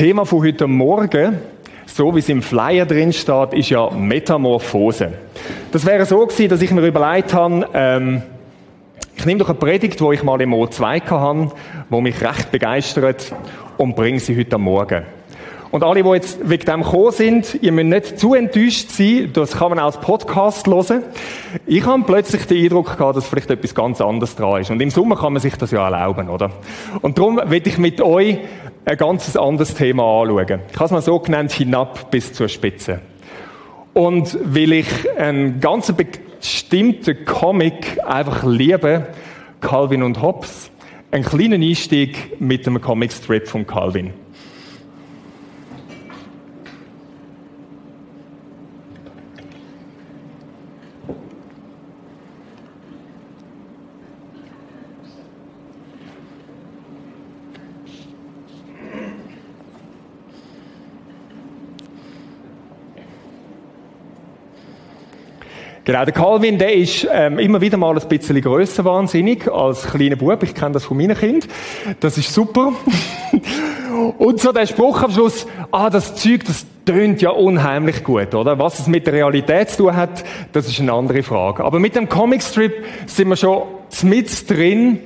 Thema von heute Morgen, so wie es im Flyer drin steht, ist ja Metamorphose. Das wäre so gewesen, dass ich mir überlegt habe, ähm, ich nehme doch eine Predigt, die ich mal im O2 hatte, die mich recht begeistert und bringe sie heute Morgen. Und alle, die jetzt wegen dem gekommen sind, ihr müsst nicht zu enttäuscht sein, das kann man auch als Podcast hören. Ich habe plötzlich den Eindruck gehabt, dass vielleicht etwas ganz anderes dran ist. Und im Sommer kann man sich das ja erlauben, oder? Und darum will ich mit euch ein ganz anderes Thema anschauen. Ich habe es mal so genannt, hinab bis zur Spitze. Und weil ich einen ganz bestimmten Comic einfach liebe, Calvin und Hobbes, einen kleinen Einstieg mit einem Comicstrip von Calvin. Genau, der Calvin, der ist ähm, immer wieder mal ein bisschen grösser wahnsinnig als kleiner Bub. Ich kenne das von meinen Kind. Das ist super. Und so der Spruch am Schluss, ah, das Zeug, das tönt ja unheimlich gut, oder? Was es mit der Realität zu tun hat, das ist eine andere Frage. Aber mit dem Comicstrip sind wir schon mit drin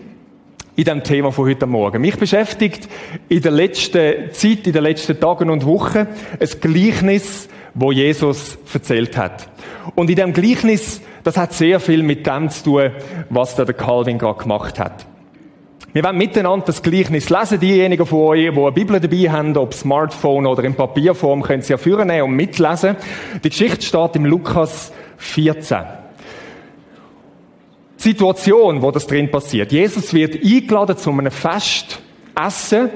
in dem Thema von heute Morgen. Mich beschäftigt in der letzten Zeit, in den letzten Tagen und Wochen, ein Gleichnis, wo Jesus erzählt hat. Und in dem Gleichnis, das hat sehr viel mit dem zu tun, was der Calvin gerade gemacht hat. Wir werden miteinander das Gleichnis lesen. Diejenigen von euch, die eine Bibel dabei haben, ob Smartphone oder in Papierform, können sie ja führen und mitlesen. Die Geschichte steht im Lukas 14. Die Situation, wo das drin passiert. Jesus wird eingeladen zu einem Fest, Essen,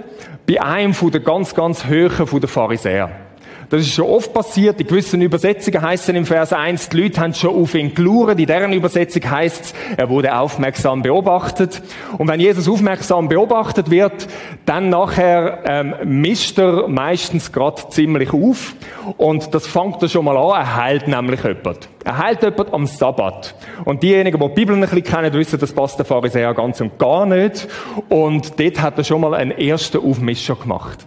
bei einem von den ganz, ganz Höhen von den Pharisäern. Das ist schon oft passiert. In gewissen Übersetzungen heißt es im Vers 1, die Leute haben schon auf ihn gelauert. In deren Übersetzung heißt es, er wurde aufmerksam beobachtet. Und wenn Jesus aufmerksam beobachtet wird, dann nachher ähm, mischt er meistens gerade ziemlich auf. Und das fängt er schon mal an. Er heilt nämlich jemand. Er heilt jemand am Sabbat. Und diejenigen, die die Bibel ein bisschen kennen, wissen, das passt der Pharisäer ganz und gar nicht. Und dort hat er schon mal einen ersten Aufmischer gemacht.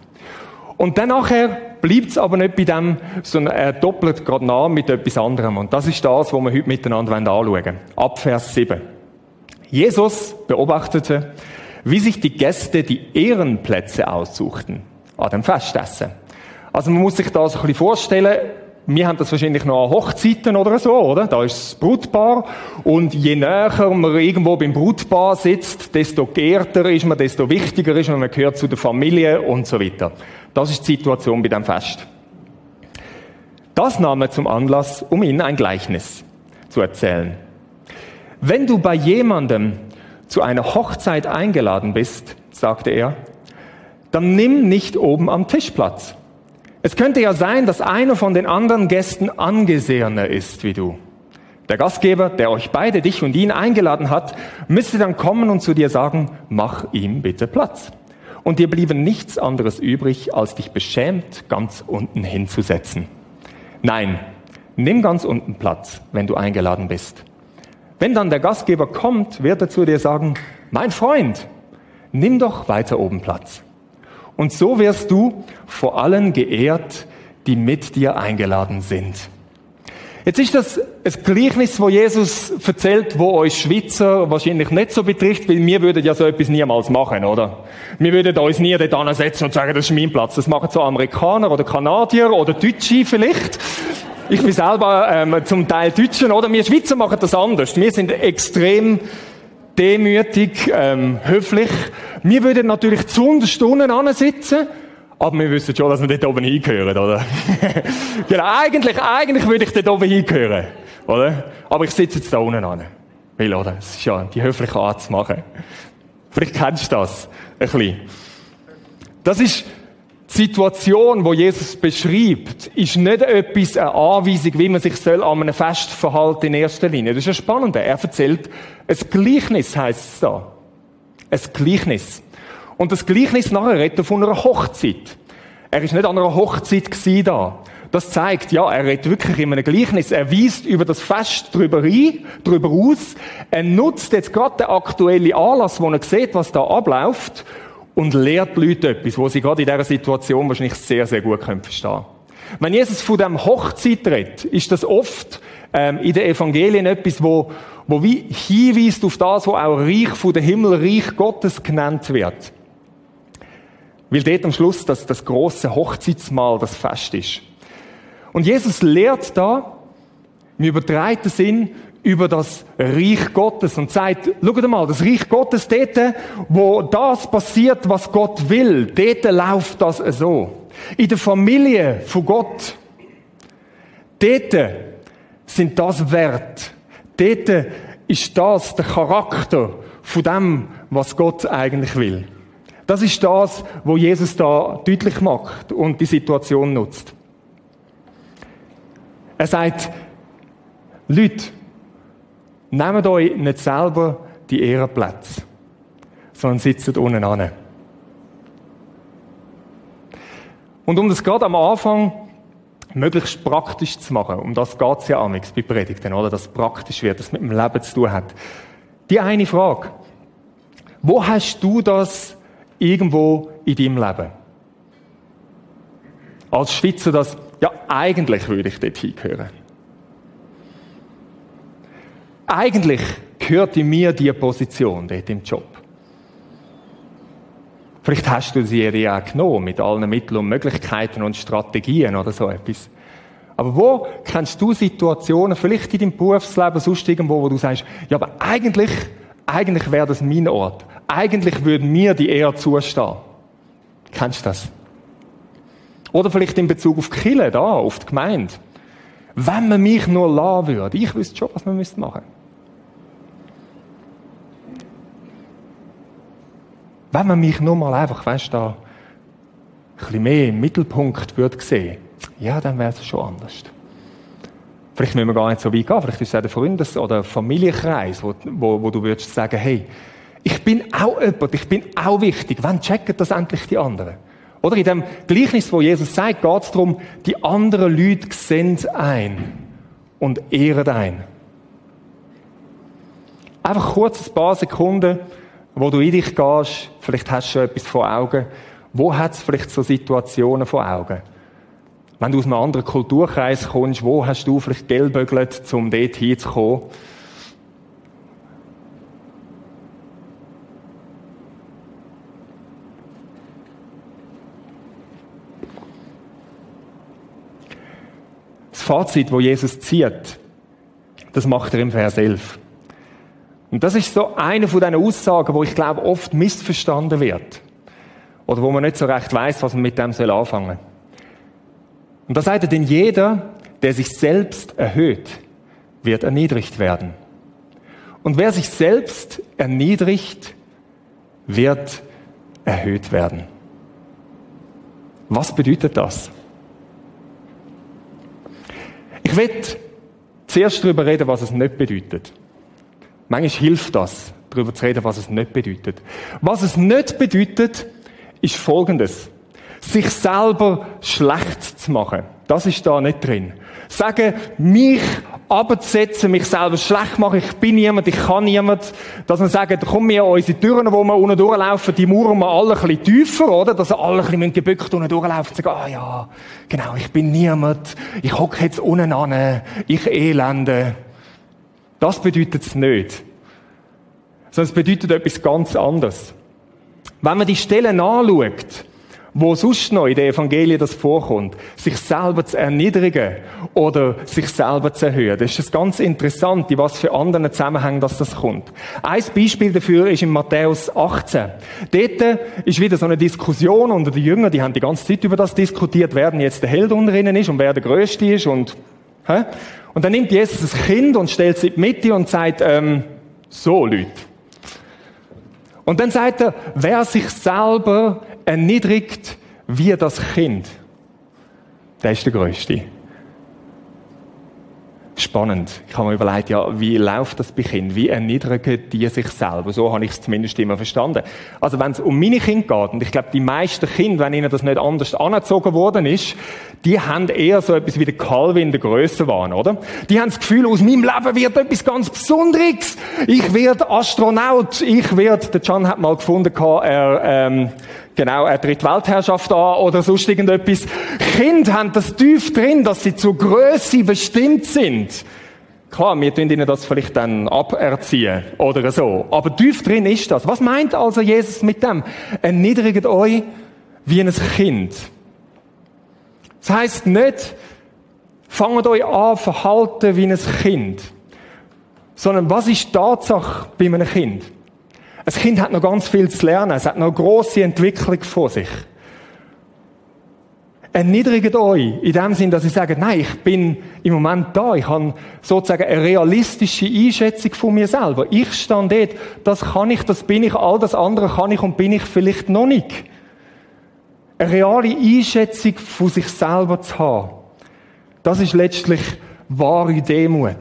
Und dann nachher bleibt es aber nicht bei dem, sondern er doppelt gerade nach mit etwas anderem. Und das ist das, was wir heute miteinander anschauen wollen. Ab Vers 7. Jesus beobachtete, wie sich die Gäste die Ehrenplätze aussuchten an dem Festessen. Also man muss sich das ein bisschen vorstellen, wir haben das wahrscheinlich noch an Hochzeiten oder so, oder? Da ist das Brutpaar. Und je näher man irgendwo beim Brutpaar sitzt, desto geehrter ist man, desto wichtiger ist man, man gehört zu der Familie und so weiter. Das ist die Situation bei dem Fest. Das nahm er zum Anlass, um ihnen ein Gleichnis zu erzählen. Wenn du bei jemandem zu einer Hochzeit eingeladen bist, sagte er, dann nimm nicht oben am Tisch Platz. Es könnte ja sein, dass einer von den anderen Gästen angesehener ist wie du. Der Gastgeber, der euch beide, dich und ihn eingeladen hat, müsste dann kommen und zu dir sagen, mach ihm bitte Platz und dir blieben nichts anderes übrig, als dich beschämt ganz unten hinzusetzen. Nein, nimm ganz unten Platz, wenn du eingeladen bist. Wenn dann der Gastgeber kommt, wird er zu dir sagen, mein Freund, nimm doch weiter oben Platz. Und so wirst du vor allen geehrt, die mit dir eingeladen sind. Jetzt ist das ein Gleichnis, wo Jesus erzählt, wo euch Schweizer wahrscheinlich nicht so betrifft, weil wir würden ja so etwas niemals machen, oder? Wir würden uns nie dort ansetzen und sagen, das ist mein Platz. Das machen so Amerikaner oder Kanadier oder Deutsche vielleicht. Ich bin selber ähm, zum Teil Deutschen, oder? Wir Schweizer machen das anders. Wir sind extrem demütig, ähm, höflich. Wir würden natürlich zu unten ansitzen aber wir wissen schon, dass wir dort oben hingehören, oder? genau, eigentlich, eigentlich würde ich dort oben hingehören, oder? Aber ich sitze jetzt da unten an. Weil, oder? Es ist ja die höfliche Art zu machen. Vielleicht kennst du das ein bisschen. Das ist Situation, wo Jesus beschreibt, ist nicht etwas, eine Anweisung, wie man sich soll an einem Fest verhalten in erster Linie. Das ist ja spannend. Er erzählt ein Gleichnis, heisst es da. Ein Gleichnis. Und das Gleichnis nachher redet von einer Hochzeit. Er ist nicht an einer Hochzeit da. Das zeigt, ja, er redet wirklich in einem Gleichnis. Er weist über das Fest drüber ein, drüber aus. Er nutzt jetzt gerade den aktuellen Anlass, wo er sieht, was da abläuft, und lehrt die Leute etwas, wo sie gerade in dieser Situation wahrscheinlich sehr, sehr gut können verstehen Wenn Jesus von dem Hochzeit redet, ist das oft ähm, in den Evangelien etwas, wo, wo wie hinweist auf das, wo auch Reich von der Himmel, Reich Gottes genannt wird. Weil dort am Schluss das, das große Hochzeitsmahl, das Fest ist. Und Jesus lehrt da, im übertreiten Sinn, über das Reich Gottes und sagt, schaut mal, das Reich Gottes dort, wo das passiert, was Gott will, dort läuft das so. In der Familie von Gott, dort sind das wert. Dort ist das der Charakter von dem, was Gott eigentlich will. Das ist das, wo Jesus da deutlich macht und die Situation nutzt. Er sagt, Leute, nehmt euch nicht selber die Ehrenplätze, sondern sitzt unten an. Und um das gerade am Anfang möglichst praktisch zu machen, um das geht es ja amigs bei Predigten, oder? Dass es praktisch wird, dass es mit dem Leben zu tun hat. Die eine Frage. Wo hast du das irgendwo in deinem Leben? Als Schweizer das, ja, eigentlich würde ich dort hingehören. Eigentlich gehört in mir diese Position dort im Job. Vielleicht hast du sie auch genommen, mit allen Mitteln und Möglichkeiten und Strategien oder so etwas. Aber wo kennst du Situationen, vielleicht in deinem Berufsleben, sonst irgendwo, wo du sagst, ja, aber eigentlich, eigentlich wäre das mein Ort. Eigentlich würde mir die Ehre zustehen. Kennst du das? Oder vielleicht in Bezug auf Kille, da, auf die Gemeinde. Wenn man mich nur lassen würde, ich wüsste schon, was man machen müsste. Wenn man mich nur mal einfach, weißt du, da ein bisschen mehr im Mittelpunkt würde sehen, ja, dann wäre es schon anders. Vielleicht müssen wir gar nicht so weit gehen. Vielleicht ist es auch der Freundes- oder Familienkreis, wo, wo, wo du würdest sagen, hey, ich bin auch jemand, ich bin auch wichtig. Wann checken das endlich die anderen? Oder in dem Gleichnis, wo Jesus sagt, geht es darum, die anderen Leute sehen ein und ehren ein. Einfach kurz ein paar Sekunden wo du in dich gehst, vielleicht hast du schon etwas vor Augen. Wo hat es vielleicht so Situationen vor Augen? Wenn du aus einem anderen Kulturkreis kommst, wo hast du vielleicht gelbögelt, um dort hinzukommen? Das Fazit, wo Jesus zieht, das macht er im Vers 11. Und das ist so eine von diesen Aussagen, wo ich glaube, oft missverstanden wird. Oder wo man nicht so recht weiß, was man mit dem soll anfangen. Und da sagt er, denn jeder, der sich selbst erhöht, wird erniedrigt werden. Und wer sich selbst erniedrigt, wird erhöht werden. Was bedeutet das? Ich will zuerst darüber reden, was es nicht bedeutet. Manchmal hilft das, darüber zu reden, was es nicht bedeutet. Was es nicht bedeutet, ist Folgendes. Sich selber schlecht zu machen. Das ist da nicht drin. Sagen, mich abzusetzen, mich selber schlecht machen, ich bin niemand, ich kann niemand. Dass man sagt, komm wir unsere Türen, wo wir unten durchlaufen, die mauern wir alle ein bisschen tiefer, oder? Dass alle ein bisschen gebückt unten durchlaufen und sagen, ah ja, genau, ich bin niemand, ich hocke jetzt unten an, ich elende. Das bedeutet es nicht. Sondern es bedeutet etwas ganz anderes. Wenn man die Stellen anschaut, wo sonst noch in den Evangelien das vorkommt, sich selber zu erniedrigen oder sich selber zu erhöhen. Das ist ganz interessant, in was für anderen Zusammenhängen das, das kommt. Ein Beispiel dafür ist in Matthäus 18. Dort ist wieder so eine Diskussion unter den Jüngern, die haben die ganze Zeit über das diskutiert, wer denn jetzt der Held unter ihnen ist und wer der Größte ist und? Und dann nimmt Jesus das Kind und stellt es in die Mitte und sagt, ähm, so Leute, und dann sagt er, wer sich selber erniedrigt wie das Kind, der ist der Größte. Spannend. Ich habe mir überlegt, ja, wie läuft das bei Kindern? Wie erniedrigen die sich selber? So habe ich es zumindest immer verstanden. Also wenn es um meine Kinder geht, und ich glaube, die meisten Kinder, wenn ihnen das nicht anders anerzogen worden ist, die haben eher so etwas wie der Calvin der Größe waren, oder? Die haben das Gefühl, aus meinem Leben wird etwas ganz Besonderes. Ich werde Astronaut. Ich werde, der Can hat mal gefunden, er, ähm, genau, er tritt Weltherrschaft an oder sonst irgendetwas. Kinder haben das tief drin, dass sie zur Größe bestimmt sind. Klar, wir tun ihnen das vielleicht dann aberziehen oder so. Aber tief drin ist das. Was meint also Jesus mit dem? Erniedrigt euch wie ein Kind. Das heisst nicht, fangt euch an, verhalten wie ein Kind. Sondern was ist die Tatsache bei einem Kind? Ein Kind hat noch ganz viel zu lernen. Es hat noch eine grosse Entwicklung vor sich. Erniedrigt euch in dem Sinn, dass ich sage, nein, ich bin im Moment da. Ich habe sozusagen eine realistische Einschätzung von mir selber. Ich stand dort, das kann ich, das bin ich, all das andere kann ich und bin ich vielleicht noch nicht. Eine reale Einschätzung von sich selber zu haben. Das ist letztlich wahre Demut.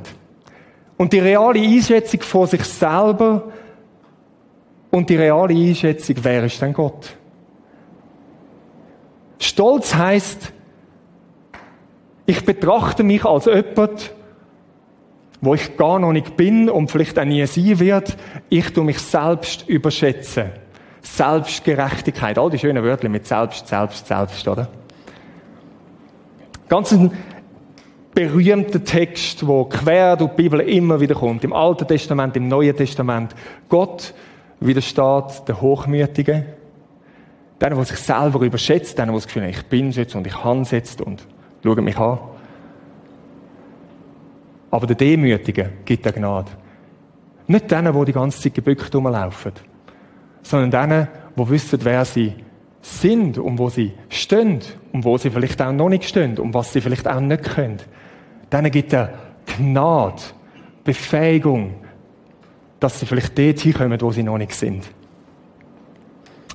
Und die reale Einschätzung von sich selber und die reale Einschätzung, wer ist denn Gott? Stolz heißt, ich betrachte mich als jemand, wo ich gar noch nicht bin und vielleicht auch nie sein wird. Ich tue mich selbst überschätzen. Selbstgerechtigkeit, all die schönen Wörter mit selbst, selbst, selbst, oder? Ganz ein berühmter Text, wo quer durch die Bibel immer wieder kommt. Im Alten Testament, im Neuen Testament. Gott widersteht der Hochmütige, der, der sich selber überschätzt, der, der das Gefühl hat, ich bin jetzt und ich kann jetzt und schaut mich an. Aber der Demütige gibt der Gnade. Nicht denen, die die ganze Zeit gebückt rumlaufen, sondern denen, die wissen, wer sie sind und wo sie stehen und wo sie vielleicht auch noch nicht stehen und was sie vielleicht auch nicht können. Denen gibt er Gnade, Befähigung, dass sie vielleicht dort hinkommen, wo sie noch nicht sind.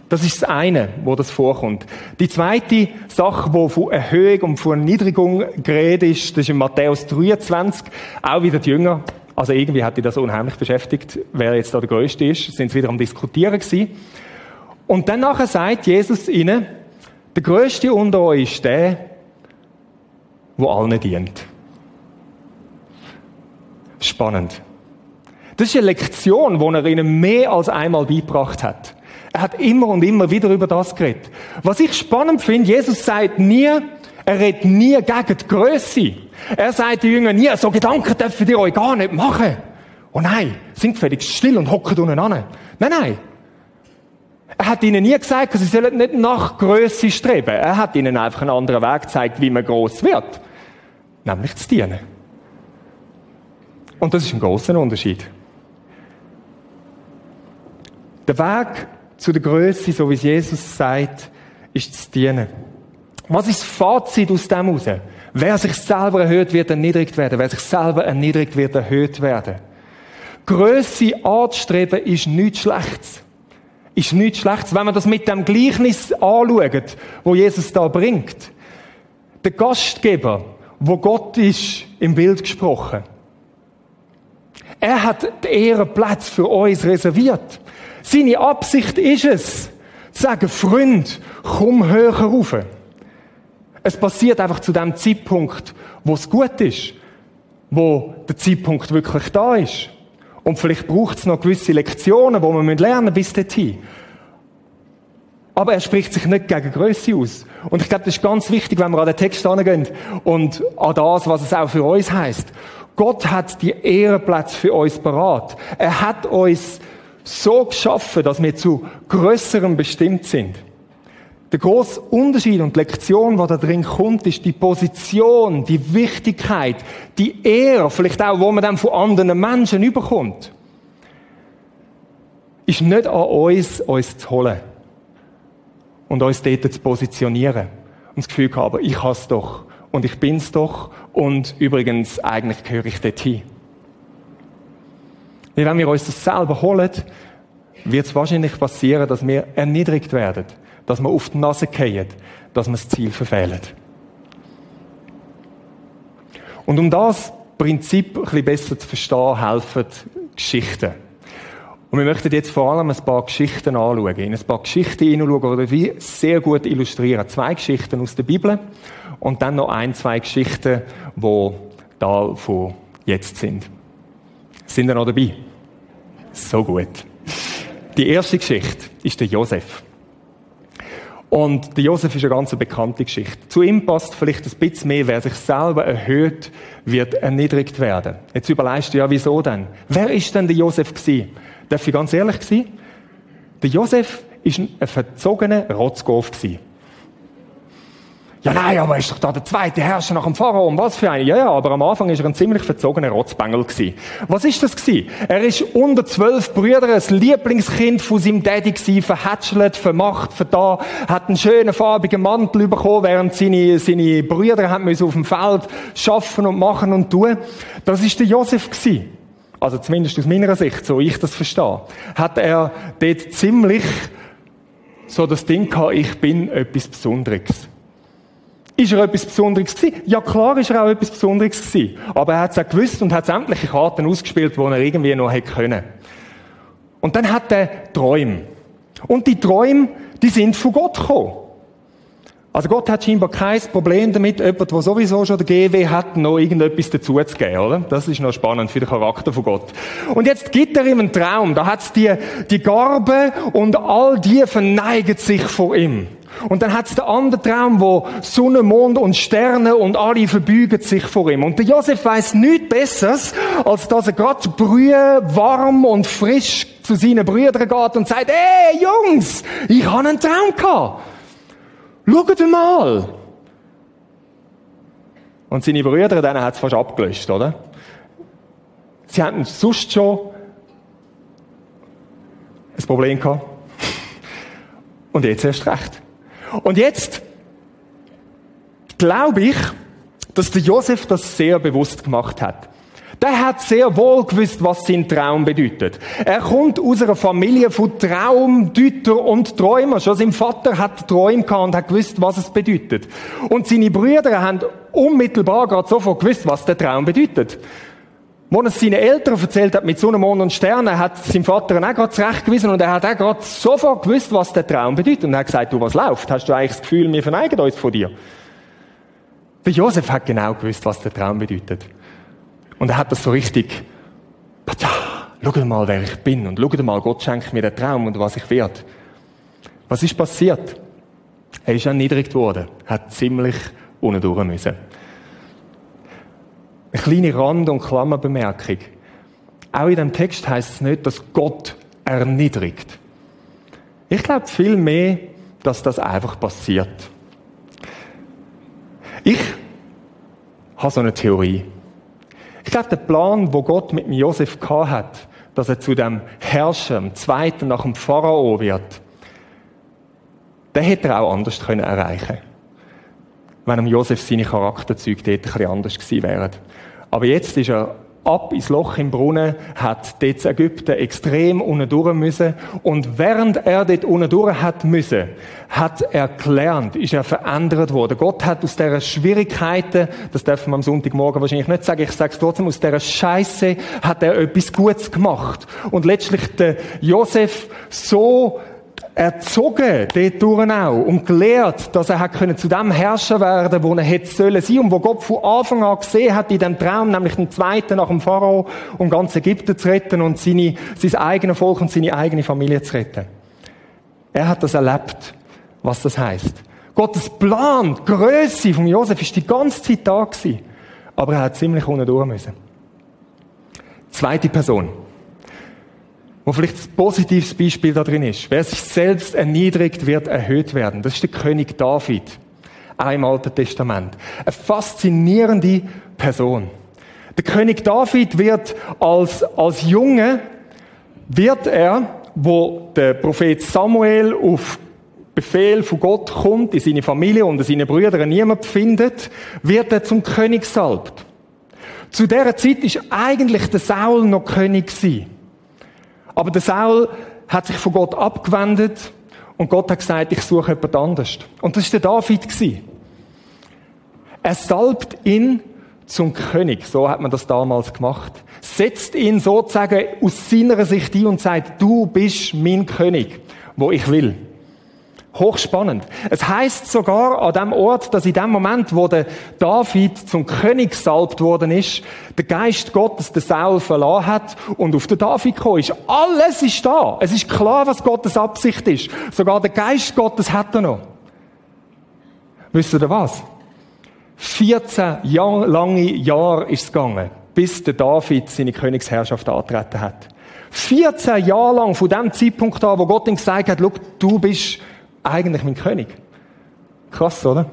Das ist das eine, wo das vorkommt. Die zweite Sache, wo von Erhöhung und von Erniedrigung geredet ist, das ist in Matthäus 23, auch wieder die Jünger. Also irgendwie hat die das unheimlich beschäftigt, wer jetzt da der Größte ist, sind sie wieder am Diskutieren gewesen. Und dann nachher sagt Jesus ihnen, der Größte unter euch ist der, wo allen dient. Spannend. Das ist eine Lektion, die er ihnen mehr als einmal beigebracht hat. Er hat immer und immer wieder über das geredet. Was ich spannend finde, Jesus sagt nie, er redet nie gegen die Größe. Er sagt den Jüngern nie, so Gedanken dürfen ihr euch gar nicht machen. Oh nein, sind völlig still und hocken unten an. Nein, nein. Er hat ihnen nie gesagt, sie sollen nicht nach Größe streben. Er hat ihnen einfach einen anderen Weg gezeigt, wie man groß wird. Nämlich zu dienen. Und das ist ein großer Unterschied. Der Weg zu der Größe, so wie es Jesus sagt, ist zu dienen. Was ist das Fazit aus dem heraus? Wer sich selber erhöht, wird erniedrigt werden. Wer sich selber erniedrigt, wird erhöht werden. Größe anzustreben ist nichts Schlechtes. Ist nichts Schlechtes. Wenn man das mit dem Gleichnis anschaut, wo Jesus da bringt. Der Gastgeber, wo Gott ist, im Bild gesprochen. Er hat den Ehrenplatz für uns reserviert. Seine Absicht ist es, zu sagen, Freund, komm höher rauf. Es passiert einfach zu dem Zeitpunkt, wo es gut ist, wo der Zeitpunkt wirklich da ist. Und vielleicht braucht es noch gewisse Lektionen, die man lernen bis dorthin. Aber er spricht sich nicht gegen Größe aus. Und ich glaube, das ist ganz wichtig, wenn wir an den Text herangehen und an das, was es auch für uns heißt. Gott hat die Ehrenplätze für uns parat. Er hat uns so geschaffen, dass wir zu Größerem bestimmt sind. Der große Unterschied und die Lektion, die da drin kommt, ist die Position, die Wichtigkeit, die Ehre, vielleicht auch, wo man dann von anderen Menschen überkommt, ist nicht an uns, uns zu holen und uns dort zu positionieren und das Gefühl haben, ich has doch und ich bin's doch und übrigens eigentlich gehöre ich dorthin. Weil wenn wir uns das selber holen, wird es wahrscheinlich passieren, dass wir erniedrigt werden, dass wir auf die Nase fallen, dass wir das Ziel verfehlen. Und um das Prinzip ein bisschen besser zu verstehen helfen Geschichten. Und wir möchten jetzt vor allem ein paar Geschichten anschauen, in ein paar Geschichten hineinschauen, die wir sehr gut illustrieren. Zwei Geschichten aus der Bibel und dann noch ein, zwei Geschichten, die da von jetzt sind. Sind ihr noch dabei? So gut. Die erste Geschichte ist der Josef. Und der Josef ist eine ganz bekannte Geschichte. Zu ihm passt vielleicht ein bisschen mehr, wer sich selber erhöht, wird erniedrigt werden. Jetzt überlegst du ja, wieso denn? Wer ist denn der Josef gewesen? Darf ich ganz ehrlich sein? Der Josef ist ein verzogener Rotzgolf gewesen. Ja, nein, aber er ist doch da der zweite Herrscher nach dem Pharao. Und was für ein? Ja, ja, aber am Anfang ist er ein ziemlich verzogener Rotzbengel gewesen. Was ist das gewesen? Er ist unter zwölf Brüdern ein Lieblingskind von seinem Daddy gewesen, verhätschelt, vermacht, verda, hat einen schönen farbigen Mantel bekommen, während seine, seine Brüder haben müssen auf dem Feld schaffen und machen und tun. Das ist der Josef gewesen. Also zumindest aus meiner Sicht, so ich das verstehe. Hat er dort ziemlich so das Ding gehabt, ich bin etwas Besonderes. Ist er etwas Besonderes gewesen? Ja, klar ist er auch etwas Besonderes gewesen. Aber er hat es auch gewusst und hat sämtliche Karten ausgespielt, die er irgendwie noch hätte können. Und dann hat er Träume. Und die Träume, die sind von Gott gekommen. Also Gott hat scheinbar kein Problem damit, jemand, der sowieso schon der GW hat, noch irgendetwas dazu zu geben, oder? Das ist noch spannend für den Charakter von Gott. Und jetzt gibt er ihm einen Traum. Da hat's die, die Garbe und all die verneigen sich vor ihm. Und dann hat's den anderen Traum, wo Sonne, Mond und Sterne und alle verbeugen sich vor ihm. Und der Josef weiß nichts Besseres, als dass er gerade brühe, warm und frisch zu seinen Brüdern geht und sagt, ey, Jungs, ich habe einen Traum gehabt. Schaut mal! Und seine Brüder, denen hat es fast abgelöscht, oder? Sie hatten sonst schon ein Problem gehabt. Und jetzt erst recht. Und jetzt glaube ich, dass der Josef das sehr bewusst gemacht hat. Der hat sehr wohl gewusst, was sein Traum bedeutet. Er kommt aus einer Familie von Traumdeuter und Träumer. Schon sein Vater hat Träume gehabt und hat gewusst, was es bedeutet. Und seine Brüder haben unmittelbar gerade sofort gewusst, was der Traum bedeutet. Als er es seinen Eltern erzählt hat mit Sonne, Mond und Sternen, hat sein Vater auch gerade zurechtgewiesen und er hat auch gerade sofort gewusst, was der Traum bedeutet. Und er hat gesagt, du, was läuft? Hast du eigentlich das Gefühl, wir verneigen uns von dir? Der Josef hat genau gewusst, was der Traum bedeutet. Und er hat das so richtig, schau mal, wer ich bin und schau mal, Gott schenkt mir den Traum und was ich werde. Was ist passiert? Er ist erniedrigt worden, hat ziemlich unten durch müssen. Eine kleine Rand- und Klammerbemerkung. Auch in dem Text heißt es nicht, dass Gott erniedrigt. Ich glaube viel mehr, dass das einfach passiert. Ich habe so eine Theorie. Ich glaube, der Plan, wo Gott mit Josef hat, dass er zu dem Herrscher, dem Zweiten nach dem Pharao wird, den hätte er auch anders können erreichen wenn am Josef seine Charakterzüge dort ein bisschen anders gewesen wären. Aber jetzt ist er ab ins Loch im Brunnen, hat dort Ägypten extrem unten durch müssen. Und während er dort unten durch hat müssen, hat er gelernt, ist er verändert worden. Gott hat aus dieser Schwierigkeiten, das dürfen wir am Sonntagmorgen wahrscheinlich nicht sagen, ich sage es trotzdem, aus dieser Scheiße hat er etwas Gutes gemacht. Und letztlich der Josef so erzogen, dort durch auch, und gelehrt, dass er können zu dem Herrscher werden, wo er hätte sollen sein, und wo Gott von Anfang an gesehen hat in dem Traum, nämlich den zweiten nach dem Pharao, um ganz Ägypten zu retten und seine, sein eigenes Volk und seine eigene Familie zu retten. Er hat das erlebt, was das heißt. Gottes Plan, die Grösse von Josef ist die ganze Zeit da gewesen. Aber er hat ziemlich unten durch müssen. Zweite Person wo vielleicht ein positives Beispiel da drin ist. Wer sich selbst erniedrigt, wird erhöht werden. Das ist der König David, auch im Alten Testament. Eine faszinierende Person. Der König David wird als, als Junge, wird er, wo der Prophet Samuel auf Befehl von Gott kommt, in seine Familie und in seine Brüder niemand findet, wird er zum König salbt. Zu dieser Zeit ist eigentlich der Saul noch König gewesen. Aber der Saul hat sich von Gott abgewendet und Gott hat gesagt, ich suche jemand anders. Und das war der David. Er salbt ihn zum König. So hat man das damals gemacht. Setzt ihn sozusagen aus seiner Sicht ein und sagt, du bist mein König, wo ich will. Hochspannend. Es heißt sogar an dem Ort, dass in dem Moment, wo der David zum König salbt worden ist, der Geist Gottes den Saul verlassen hat und auf den David gekommen ist. Alles ist da. Es ist klar, was Gottes Absicht ist. Sogar der Geist Gottes hat er noch. Wisst ihr was? 14 Jahr, lange Jahre ist es gegangen, bis der David seine Königsherrschaft antreten hat. 14 Jahre lang von dem Zeitpunkt an, wo Gott ihm gesagt hat, du bist eigentlich mein König. Krass, oder?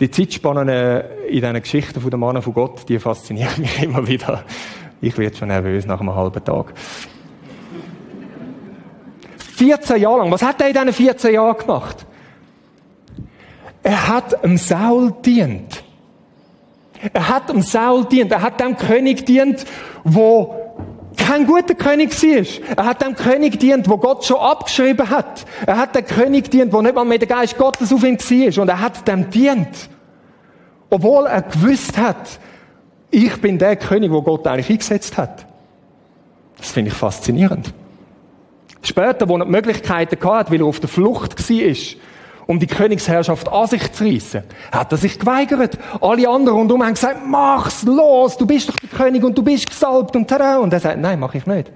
Die Zeitspannen äh, in diesen Geschichten von den Mannen von Gott, die faszinieren mich immer wieder. Ich werde schon nervös nach einem halben Tag. 14 Jahre lang. Was hat er in diesen 14 Jahren gemacht? Er hat dem Saul dient. Er hat dem Saul dient. Er hat dem König dient, wo kein guter König war. Er hat dem König dient, wo Gott schon abgeschrieben hat. Er hat dem König dient, wo nicht mal mehr der Geist Gottes auf ihm war. Und er hat dem dient. Obwohl er gewusst hat, ich bin der König, wo Gott eigentlich eingesetzt hat. Das finde ich faszinierend. Später, wo er die Möglichkeiten hatte, weil er auf der Flucht war, um die Königsherrschaft an sich zu reissen, hat er sich geweigert. Alle anderen rundum haben gesagt, mach's los, du bist doch der König und du bist gesalbt und tada. Und er sagt, nein, mach ich nicht.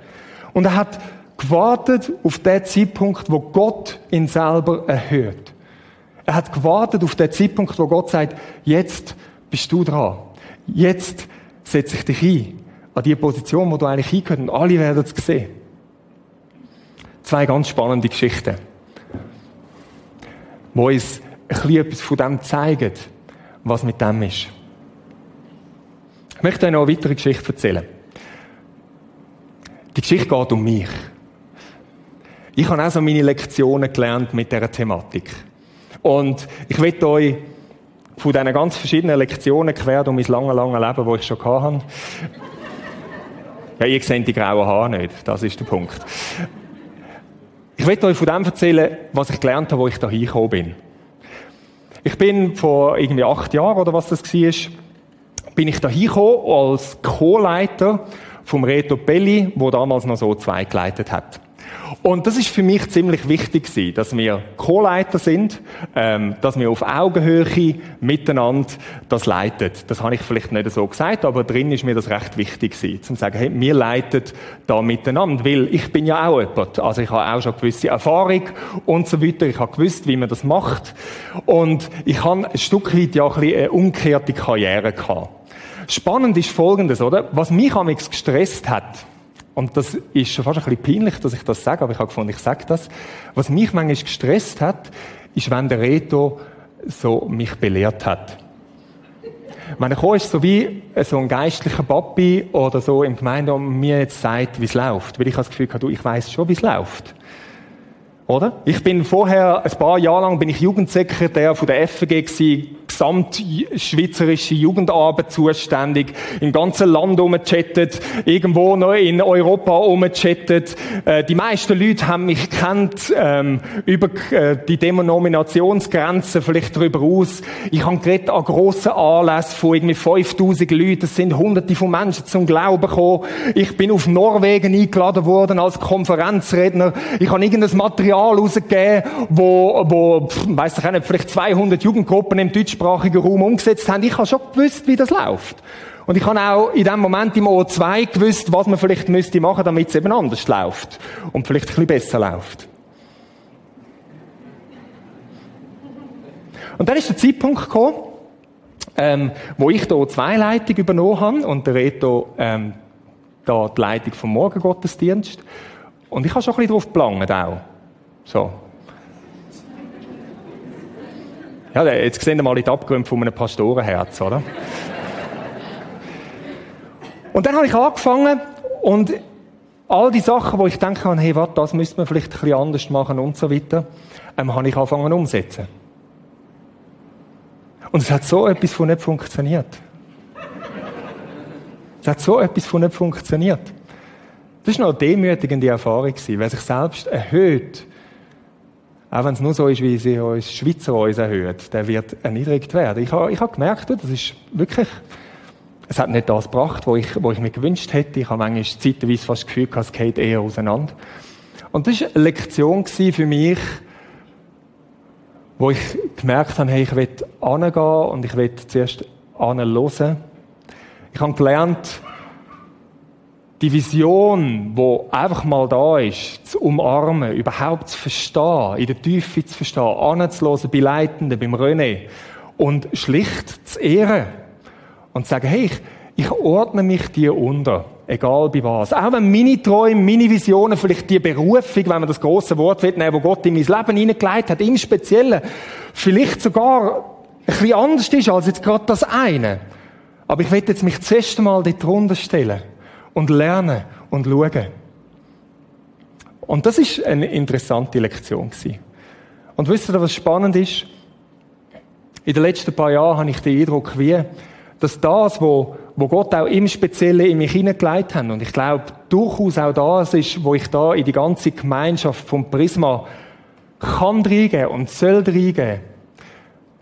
Und er hat gewartet auf den Zeitpunkt, wo Gott ihn selber erhöht. Er hat gewartet auf den Zeitpunkt, wo Gott sagt, jetzt bist du dran. Jetzt setze ich dich ein. An die Position, wo du eigentlich hingehört und alle werden es sehen. Zwei ganz spannende Geschichten wo uns ein bisschen etwas von dem zeigen, was mit dem ist. Ich möchte euch noch eine weitere Geschichte erzählen. Die Geschichte geht um mich. Ich habe auch so meine Lektionen gelernt mit dieser Thematik. Und ich möchte euch von diesen ganz verschiedenen Lektionen quer um mein lange, lange Leben, das ich schon hatte. Ja, ihr seht die grauen Haare nicht. Das ist der Punkt. Ich möchte euch von dem erzählen, was ich gelernt habe, wo ich da hingekommen bin. Ich bin vor irgendwie acht Jahren oder was das war, bin ich da hingekommen als Co-Leiter vom Reto Belli, wo damals noch so zwei geleitet hat. Und das ist für mich ziemlich wichtig gewesen, dass wir Co-Leiter sind, ähm, dass wir auf Augenhöhe miteinander das leiten. Das habe ich vielleicht nicht so gesagt, aber drin ist mir das recht wichtig gewesen, zum sagen, hey, wir leiten da miteinander, weil ich bin ja auch jemand, also ich habe auch schon gewisse Erfahrung und so weiter, ich habe gewusst, wie man das macht und ich habe ein Stück weit ja ein bisschen eine umgekehrte Karriere gehabt. Spannend ist Folgendes, oder? Was mich am gestresst hat, und das ist schon fast ein bisschen peinlich, dass ich das sage, aber ich habe gefunden, ich sage das. Was mich manchmal gestresst hat, ist, wenn der Reto so mich belehrt hat. Wenn er ist, so wie so ein geistlicher Papi oder so im Gemeinde mir jetzt sagt, wie es läuft. Weil ich habe das Gefühl du, ich weiß schon, wie es läuft. Oder? Ich bin vorher, ein paar Jahre lang bin ich Jugendsekretär von der FG gewesen, gesamtschweizerische Jugendarbeit zuständig, im ganzen Land umgechattet, irgendwo noch in Europa umgechattet. Äh, die meisten Leute haben mich kennt ähm, über äh, die Denominationsgrenzen, vielleicht darüber aus. Ich habe geredet an grossen Anlässen von irgendwie 5000 Leuten. Es sind hunderte von Menschen zum Glauben gekommen. Ich bin auf Norwegen eingeladen worden als Konferenzredner. Ich habe irgendein Material rausgegeben, wo, wo weiss ich nicht, vielleicht 200 Jugendgruppen im deutschsprachigen deutschsprachigen Raum umgesetzt haben. Ich habe schon gewusst, wie das läuft. Und ich habe auch in dem Moment im O2 gewusst, was man vielleicht müsste machen, damit es eben anders läuft. Und vielleicht ein bisschen besser läuft. Und dann ist der Zeitpunkt gekommen, ähm, wo ich die O2-Leitung übernommen habe und der Reto ähm, da die Leitung vom Morgengottesdienst. Und ich habe schon ein bisschen drauf geplant auch. So, Ja, jetzt sehen wir mal die Abgründe von einem Pastorenherz, oder? und dann habe ich angefangen und all die Sachen, wo ich denke, hey, warte, das müsste man vielleicht ein bisschen anders machen und so weiter, ähm, habe ich angefangen umsetzen. Und es hat so etwas von nicht funktioniert. es hat so etwas von nicht funktioniert. Das war eine demütigende Erfahrung. Wer sich selbst erhöht, auch wenn es nur so ist, wie sie uns Schweizer uns erhöhen, der wird erniedrigt werden. Ich habe, ich habe gemerkt, das ist wirklich es hat nicht das gebracht, was ich, wo ich mir gewünscht hätte. Ich habe manchmal zeitweise fast das Gefühl, es geht eher auseinander. Und das war eine Lektion für mich, wo ich gemerkt habe, hey, ich will angehen und ich will zuerst hören. Ich habe gelernt, die Vision, wo einfach mal da ist, zu umarmen, überhaupt zu verstehen, in der Tiefe zu verstehen, anzuhören bei Leitenden, beim René und schlicht zu ehren und zu sagen, hey, ich, ich ordne mich dir unter, egal bei was. Auch wenn meine Träume, meine Visionen, vielleicht die Berufung, wenn man das große Wort wird, wo Gott in mein Leben hineingelegt hat, im Speziellen, vielleicht sogar ein bisschen anders ist als jetzt gerade das eine. Aber ich will jetzt mich zuerst einmal dort drunter stellen und lernen und schauen. Und das ist eine interessante Lektion gewesen. Und wisst ihr, was spannend ist? In den letzten paar Jahren habe ich den Eindruck, wie, dass das, wo, wo Gott auch im Speziellen in mich hineingelegt hat, und ich glaube, durchaus auch das ist, wo ich da in die ganze Gemeinschaft vom Prisma kann reingeben und soll reingeben,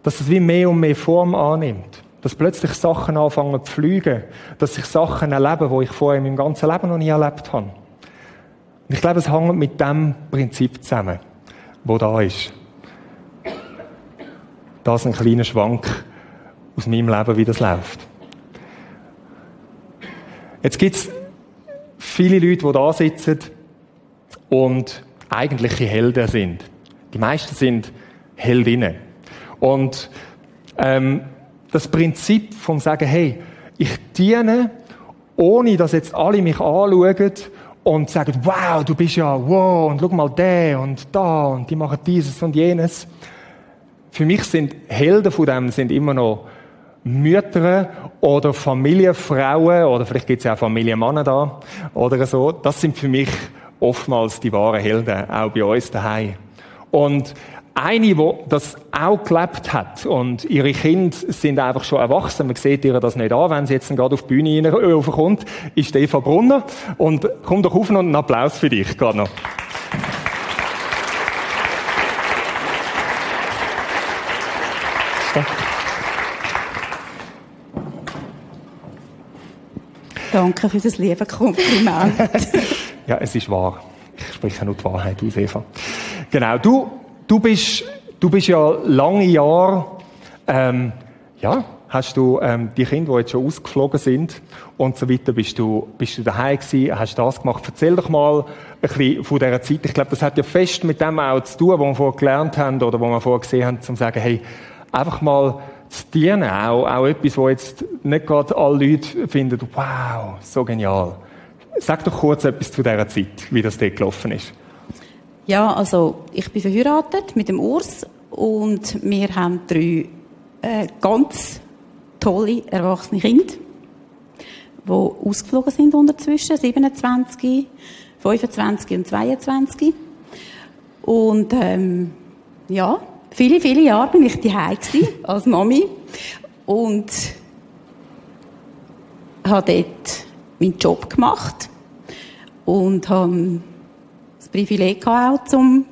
dass es wie mehr und mehr Form annimmt. Dass plötzlich Sachen anfangen zu fliegen. Dass ich Sachen erlebe, die ich vorher in meinem ganzen Leben noch nie erlebt habe. Und ich glaube, es hängt mit dem Prinzip zusammen, wo da ist. Das ist ein kleiner Schwank aus meinem Leben, wie das läuft. Jetzt gibt es viele Leute, die da sitzen und eigentliche Helden sind. Die meisten sind Heldinnen. Und ähm, das Prinzip vom Sagen, hey, ich diene, ohne dass jetzt alle mich anschauen und sagen, wow, du bist ja, wow, und schau mal der und da und die machen dieses und jenes. Für mich sind Helden von dem sind immer noch Mütter oder Familienfrauen oder vielleicht gibt es ja auch Familienmänner da oder so. Das sind für mich oftmals die wahren Helden, auch bei uns daheim. Und eine, die das auch gelebt hat und ihre Kinder sind einfach schon erwachsen, man sieht ihr das nicht an, wenn sie jetzt gerade auf die Bühne raufkommt, ist Eva Brunner. Und komm doch auf und einen Applaus für dich, gerade noch. Danke für das liebe Kompliment. ja, es ist wahr. Ich spreche nur die Wahrheit aus, Eva. Genau, du Du bist, du bist ja lange Jahre, ähm, ja, hast du ähm, die Kinder, die jetzt schon ausgeflogen sind und so weiter, bist du, bist du daheim gewesen, hast das gemacht. Erzähl doch mal ein bisschen von dieser Zeit. Ich glaube, das hat ja fest mit dem auch zu tun, was wir vorher gelernt haben oder was wir vorher gesehen haben, zum zu sagen, hey, einfach mal zu dienen, auch, auch etwas, wo jetzt nicht gerade alle Leute finden, wow, so genial. Sag doch kurz etwas zu dieser Zeit, wie das dort gelaufen ist. Ja, also ich bin verheiratet mit dem Urs und wir haben drei äh, ganz tolle erwachsene Kinder, die ausgeflogen sind unterzwischen, 27, 25 und 22. Und ähm, ja, viele, viele Jahre bin ich daheim als Mami und habe dort meinen Job gemacht und habe das Privileg auch, um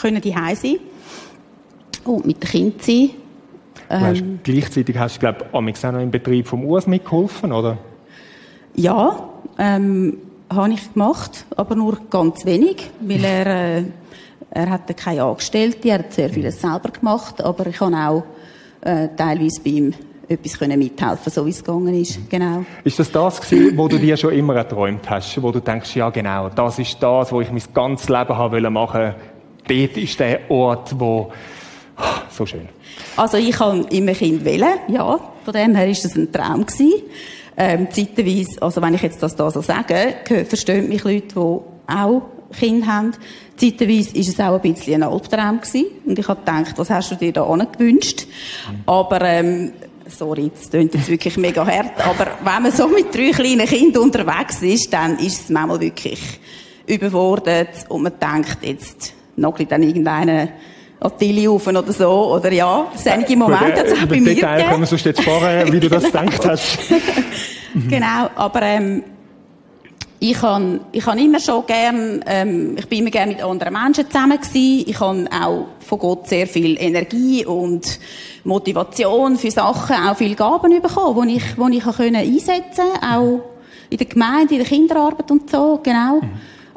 können die sein und mit den Kindern sein. Ähm, hast, gleichzeitig hast du, glaube ich, auch noch im Betrieb vom US mitgeholfen, oder? Ja, ähm, habe ich gemacht, aber nur ganz wenig, weil er, äh, er hatte keine Angestellte, er hat sehr vieles selber gemacht, aber ich habe auch äh, teilweise bei ihm etwas können mithelfen so wie es gegangen ist. Genau. Ist das das gewesen, wo du dir schon immer erträumt hast, wo du denkst, ja genau, das ist das, wo ich mein ganzes Leben haben machen Dort ist der Ort, wo ah, so schön. Also ich kann immer Kind wählen, ja. Von dem her ist das ein Traum gewesen. Ähm, zeitweise, also wenn ich jetzt das da so sage, verstehen mich Leute, die auch Kinder haben. Zeitweise war es auch ein bisschen ein Albtraum gewesen. Und ich habe gedacht, was hast du dir da gewünscht? Aber ähm, sorry, das klingt jetzt wirklich mega hart, aber wenn man so mit drei kleinen Kindern unterwegs ist, dann ist es manchmal wirklich überbordet und man denkt, jetzt nagelt dann irgendeinen Attili auf oder so, oder ja, es einige Momente hat es auch bei mir Detail können wir sonst jetzt fahren, wie du das gedacht hast. genau, aber ähm, ich han ich han immer schon gern ähm, ich bin immer gern mit anderen Menschen zusammen gewesen. ich han auch von Gott sehr viel Energie und Motivation für Sachen auch viel Gaben bekommen wo ich wo ich können einsetzen auch in der Gemeinde in der Kinderarbeit und so genau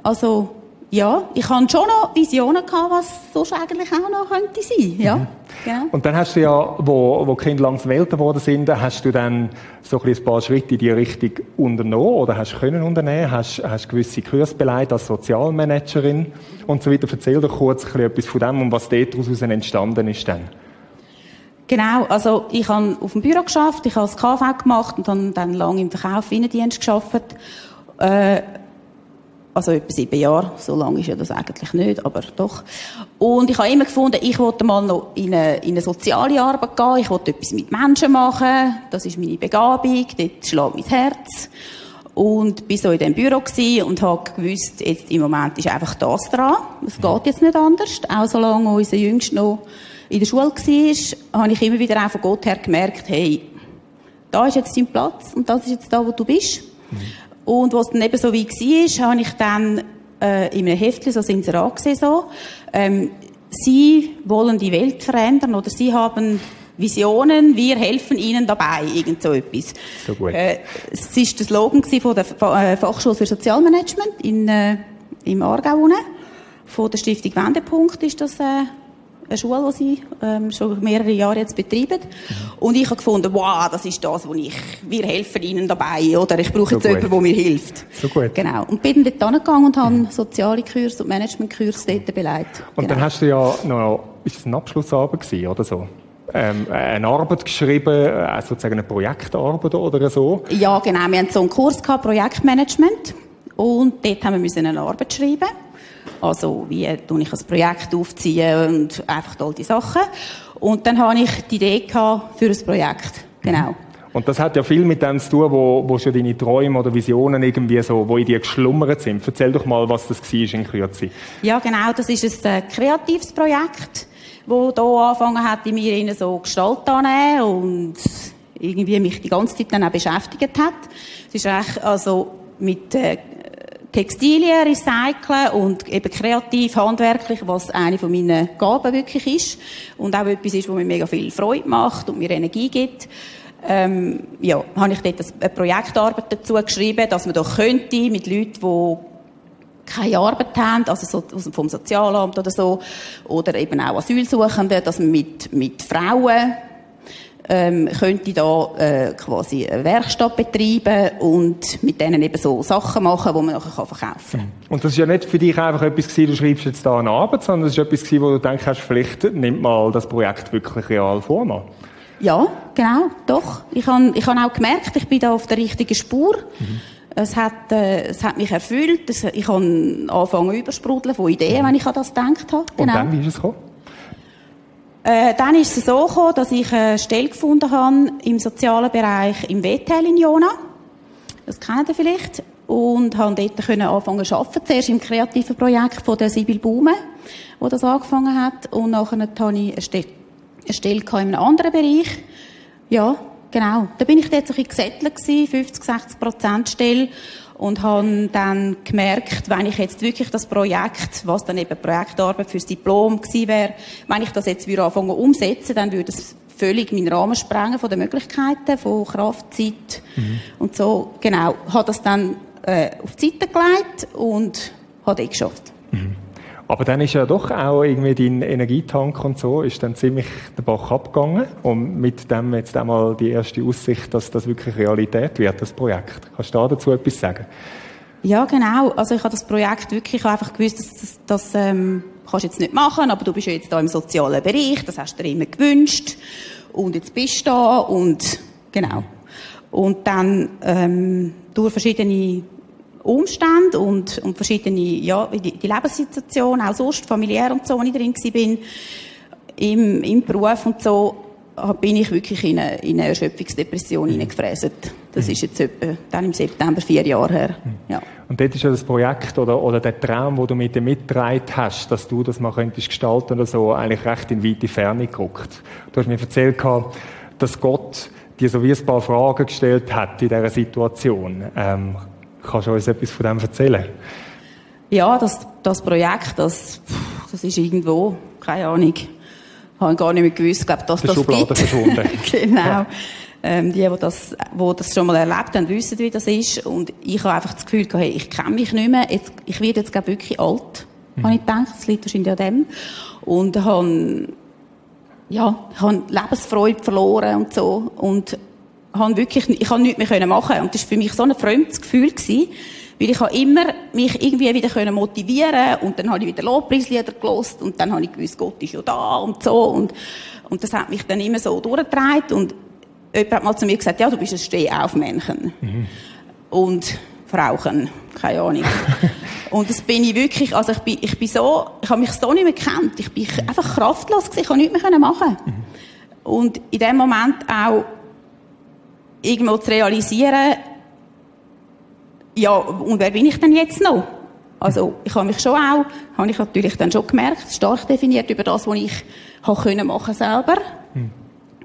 also ja, ich hatte schon noch Visionen gehabt, was sonst eigentlich auch noch könnte sein. Ja, mhm. genau. Und dann hast du ja, wo, wo die Kinder langsam älter geworden sind, hast du dann so ein, ein paar Schritte in die Richtung unternommen oder hast können unternehmen, hast, hast gewisse Kurse beleidigt als Sozialmanagerin und so weiter. Erzähl doch kurz ein etwas von dem und was daraus entstanden ist dann. Genau, also ich habe auf dem Büro geschafft, ich habe das KV gemacht und dann, dann lange im Verkauf Innendienst geschafft. Äh, also etwa sieben Jahre, so lange ist ja das eigentlich nicht, aber doch. Und ich habe immer gefunden, ich wollte mal noch in eine, in eine soziale Arbeit gehen, ich wollte etwas mit Menschen machen, das ist meine Begabung, dort schlägt mein Herz. Und bin so in diesem Büro und habe gewusst, jetzt im Moment ist einfach das dran, es geht jetzt nicht anders. Auch solange unser Jüngster noch in der Schule war, habe ich immer wieder auch von Gott her gemerkt, hey, da ist jetzt dein Platz und das ist jetzt da, wo du bist. Mhm. Und was dann eben so wie war, habe ich dann äh, in einem Heftchen so ein Inserat gesehen, so, ähm, Sie wollen die Welt verändern oder Sie haben Visionen, wir helfen Ihnen dabei, irgend so etwas. So gut. Äh, es war der Slogan von der äh, Fachschule für Sozialmanagement in, äh, im Aargau. Von der Stiftung Wendepunkt ist das äh, eine Schule, die sie ähm, schon mehrere Jahre jetzt betreiben. Mhm. Und ich habe gefunden, wow, das ist das, wo ich, wir helfen ihnen dabei, oder ich brauche so jetzt gut. jemanden, der mir hilft. So gut. Genau. Und bin dann dort angegangen und habe mhm. soziale Kurse und Managementkurse dort beleidigt. Und genau. dann hast du ja noch, ist es ein Abschlussarbeit gewesen, oder so? Ähm, eine Arbeit geschrieben, äh, sozusagen eine Projektarbeit oder so? Ja, genau. Wir hatten so einen Kurs gehabt, Projektmanagement. Und dort haben wir eine Arbeit schreiben also, wie tue ich ein Projekt aufziehen und einfach all die Sachen. Und dann habe ich die Idee für ein Projekt. Genau. Und das hat ja viel mit dem zu tun, wo, wo schon deine Träume oder Visionen irgendwie so, wo in dir geschlummert sind. Erzähl doch mal, was das war in Kürze. Ja, genau. Das ist ein äh, kreatives Projekt, wo hier angefangen hat, in mir so Gestalt annehmen und irgendwie mich die ganze Zeit dann auch beschäftigt hat. Es ist eigentlich also mit äh, Textilien recyceln und eben kreativ, handwerklich, was eine von meinen Gaben wirklich ist. Und auch etwas ist, was mir mega viel Freude macht und mir Energie gibt. Ähm, ja, habe ich dort eine Projektarbeit dazu geschrieben, dass man doch könnte mit Leuten, die keine Arbeit haben, also so, vom Sozialamt oder so, oder eben auch Asylsuchende, dass man mit, mit Frauen ähm, könnte da äh, quasi eine Werkstatt betreiben und mit denen eben so Sachen machen, die man nachher verkaufen kann. Und das ist ja nicht für dich einfach etwas gewesen, du schreibst jetzt da eine Arbeit, sondern das ist etwas gewesen, wo du denkst, hast, vielleicht nimmt mal das Projekt wirklich real vor. Mal. Ja, genau, doch. Ich habe ich hab auch gemerkt, ich bin da auf der richtigen Spur. Mhm. Es hat, äh, es hat mich erfüllt. Ich habe angefangen übersprudeln von Ideen, mhm. wenn ich an das gedacht habe. Genau. Und dann, wie ist es gekommen? Äh, dann ist es so gekommen, dass ich eine Stelle gefunden habe im sozialen Bereich im WTL in Jona. Das kennt ihr vielleicht. Und habe dort können anfangen zu arbeiten. Zuerst im kreativen Projekt von der Sibyl Baume, wo das angefangen hat. Und nachher hatte ich eine Stelle, eine Stelle in einem anderen Bereich. Ja, genau. Da bin ich dort so ein bisschen gesettelt 50, 60 Prozent Stelle und habe dann gemerkt, wenn ich jetzt wirklich das Projekt, was dann eben Projektarbeit fürs Diplom gewesen wäre, wenn ich das jetzt wieder anfangen umsetzen, dann würde es völlig meinen Rahmen sprengen von den Möglichkeiten, von Kraft, Zeit mhm. und so. Genau, habe das dann äh, auf die Seite gelegt und habe das geschafft. Mhm. Aber dann ist ja doch auch irgendwie dein Energietank und so, ist dann ziemlich der Bach abgegangen. Und mit dem jetzt einmal die erste Aussicht, dass das wirklich Realität wird, das Projekt. Kannst du da dazu etwas sagen? Ja, genau. Also ich habe das Projekt wirklich einfach gewusst, dass das, das ähm, kannst du jetzt nicht machen, aber du bist ja jetzt da im sozialen Bereich, das hast du dir immer gewünscht. Und jetzt bist du da und genau. Und dann ähm, durch verschiedene Umstände und, und verschiedene, ja, die, die Lebenssituation, auch sonst familiär und so, wo ich drin war, im, im Beruf und so, bin ich wirklich in eine, in eine Erschöpfungsdepression mhm. hineingefräst. Das mhm. ist jetzt etwa dann im September vier Jahre her. Mhm. Ja. Und dort ist ja das Projekt oder, oder der Traum, den du mit dem mitgetragen hast, dass du das mal könntest gestalten oder so, eigentlich recht in weite Ferne geguckt. Du hast mir erzählt, dass Gott dir so wie ein paar Fragen gestellt hat in dieser Situation. Ähm, Kannst du uns etwas von dem erzählen? Ja, das, das Projekt, das, das ist irgendwo, keine Ahnung, habe gar nicht mehr gewusst, glaube, dass das Schublade gibt. verschwunden. genau. Ja. Ähm, die, die das, die das schon mal erlebt haben, wissen, wie das ist. Und ich habe einfach das Gefühl, hey, ich kenne mich nicht mehr. Jetzt, ich werde jetzt, glaube wirklich alt, mhm. habe ich gedacht. Das liegt wahrscheinlich an dem. Und habe, ja, ich habe Lebensfreude verloren und so. Und habe wirklich, ich habe nichts mehr machen Und das war für mich so ein fremdes Gefühl gewesen. Weil ich habe immer mich irgendwie wieder können motivieren und dann habe ich wieder Lobpreislieder gelost und dann habe ich gewusst, Gott ist ja da und so und, und das hat mich dann immer so durchgetragen und jemand hat mal zu mir gesagt, ja, du bist ein Stehaufmännchen. Mhm. Und Frauchen, keine Ahnung. und das bin ich wirklich, also ich bin, ich bin so, ich habe mich so nicht mehr gekannt. Ich bin einfach kraftlos gewesen, ich konnte nichts mehr machen. Mhm. Und in dem Moment auch irgendwo zu realisieren, ja, und wer bin ich denn jetzt noch? Also, ich habe mich schon auch, habe ich natürlich dann schon gemerkt, stark definiert über das, was ich habe können machen selber. Hm.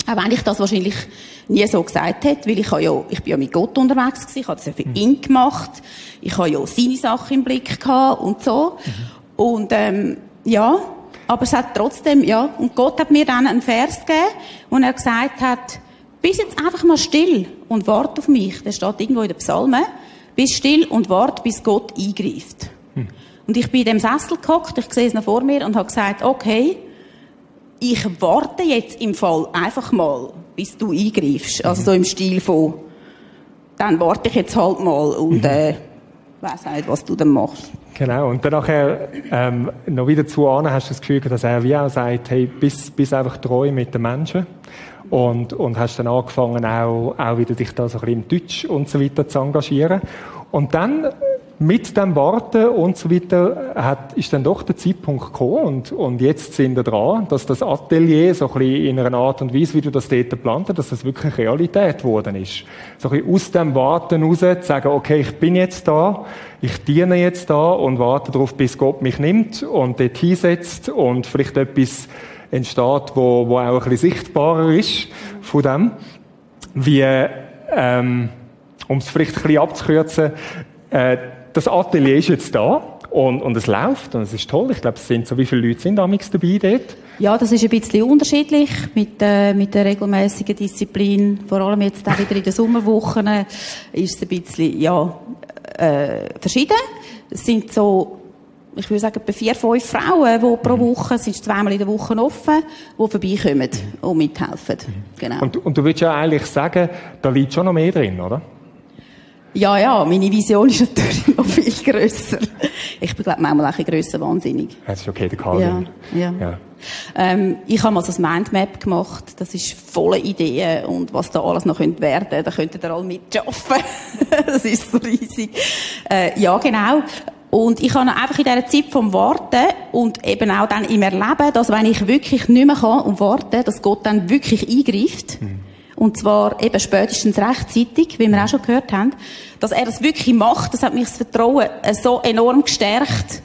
Auch wenn ich das wahrscheinlich nie so gesagt hätte, weil ich habe ja, ich bin ja mit Gott unterwegs gewesen, ich habe das ja für hm. ihn gemacht, ich habe ja seine Sachen im Blick gehabt und so. Mhm. Und, ähm, ja, aber es hat trotzdem, ja, und Gott hat mir dann einen Vers gegeben, wo er gesagt hat, bist jetzt einfach mal still und warte auf mich. Der steht irgendwo in den Psalmen. Bist still und warte, bis Gott eingreift. Hm. Und ich bin in dem Sessel gehockt, ich sehe es noch vor mir und habe gesagt, okay, ich warte jetzt im Fall einfach mal, bis du eingreifst. Also so im Stil von, dann warte ich jetzt halt mal und, mhm. äh, auch nicht, was du dann machst. Genau, und dann nachher ähm, noch wieder zu Anne hast du das Gefühl, dass er wie auch sagt, hey, bis, bis einfach treu mit den Menschen und, und hast dann angefangen, auch, auch wieder dich da so ein bisschen im Deutsch und so weiter zu engagieren. Und dann mit dem Warten und so weiter hat, ist dann doch der Zeitpunkt gekommen und, und jetzt sind wir dran, dass das Atelier so ein bisschen in einer Art und Weise, wie du das dort geplant hast, dass das wirklich Realität geworden ist. So ein bisschen aus dem Warten raus zu sagen, okay, ich bin jetzt da, ich diene jetzt da und warte darauf, bis Gott mich nimmt und dort hinsetzt und vielleicht etwas entsteht, wo, wo auch ein bisschen sichtbarer ist von dem. Wie, ähm, um es vielleicht ein bisschen abzukürzen, äh, das Atelier ist jetzt da und, und es läuft und es ist toll. Ich glaube, es sind so, wie viele Leute sind damals dabei dort? Ja, das ist ein bisschen unterschiedlich mit, äh, mit der regelmäßigen Disziplin. Vor allem jetzt auch wieder in den Sommerwochen ist es ein bisschen, ja, äh, verschieden. Es sind so ich würde sagen, etwa vier, fünf Frauen, die pro mhm. Woche, es ist zweimal in der Woche offen, die vorbeikommen und mithelfen. Mhm. Genau. Und, und du würdest ja eigentlich sagen, da liegt schon noch mehr drin, oder? Ja, ja, meine Vision ist natürlich noch viel grösser. Ich bin, glaube manchmal auch ein grösser wahnsinnig. Das ist okay, der Calvin. Ja, ja. ja. Ähm, ich habe mal so ein Mindmap gemacht. Das ist voller Ideen und was da alles noch könnte werden. Da könnten ihr alle mitschaffen. das ist so riesig. Äh, ja, genau. Und ich habe einfach in dieser Zeit vom Warten und eben auch dann im Erleben, dass wenn ich wirklich nicht mehr kann und warte, dass Gott dann wirklich eingreift. Mhm. Und zwar eben spätestens rechtzeitig, wie wir auch schon gehört haben. Dass er das wirklich macht, das hat mich das Vertrauen so enorm gestärkt,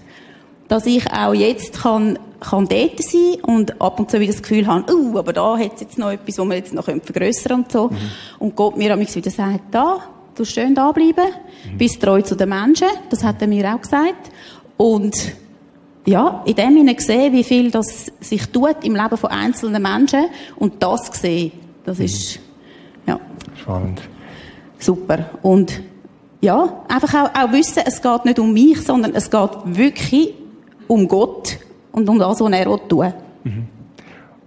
dass ich auch jetzt kann, kann dort sein und ab und zu wieder das Gefühl habe, uh, aber da hat es jetzt noch etwas, was wir jetzt noch vergrößern und so. Mhm. Und Gott mir wieder sagt, da, du schön da bleiben, mhm. bist treu zu den Menschen, das hat er mir auch gesagt. Und ja, in dem Sinne gesehen, wie viel das sich tut im Leben von einzelnen Menschen und das gesehen, das mhm. ist, ja. Spannend. Super. Und ja, einfach auch, auch wissen, es geht nicht um mich, sondern es geht wirklich um Gott und um das, was er tun will. Mhm.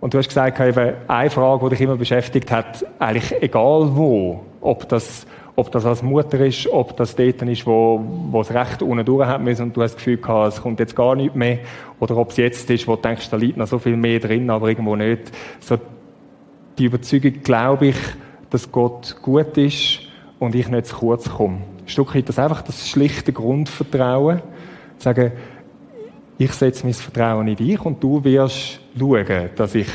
Und du hast gesagt, eben, eine Frage, die dich immer beschäftigt hat, eigentlich egal wo, ob das ob das als Mutter ist, ob das dort ist, wo, wo es recht unten durch hat müssen und du hast das Gefühl gehabt, es kommt jetzt gar nicht mehr, oder ob es jetzt ist, wo du denkst, da liegt noch so viel mehr drin, aber irgendwo nicht. So, die Überzeugung, glaube ich, dass Gott gut ist und ich nicht zu kurz komme. Ein Stück weit das einfach das schlichte Grundvertrauen, sagen, ich setze mein Vertrauen in dich und du wirst schauen, dass ich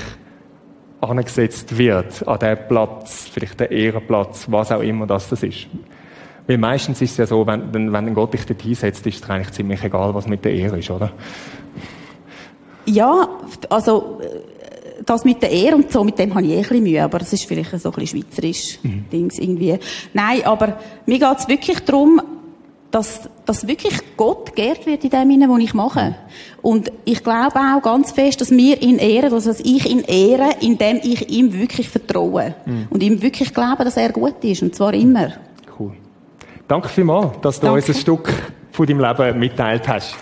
angesetzt wird an den Platz, vielleicht den Ehrenplatz, was auch immer das, das ist. Weil meistens ist es ja so, wenn, wenn, wenn Gott dich dort hinsetzt, ist es eigentlich ziemlich egal, was mit der Ehre ist, oder? Ja, also äh, das mit der Ehre und so, mit dem habe ich eh ein bisschen Mühe, aber das ist vielleicht so ein bisschen schweizerisch mhm. Dings irgendwie. Nein, aber mir geht es wirklich darum, dass, dass wirklich Gott geehrt wird in dem, was ich mache. Und ich glaube auch ganz fest, dass wir ihn ehren, also dass ich ihn ehre, indem ich ihm wirklich vertraue. Mhm. Und ihm wirklich glaube, dass er gut ist. Und zwar immer. Cool. Danke vielmals, dass du Danke. uns ein Stück von deinem Leben mitteilt hast.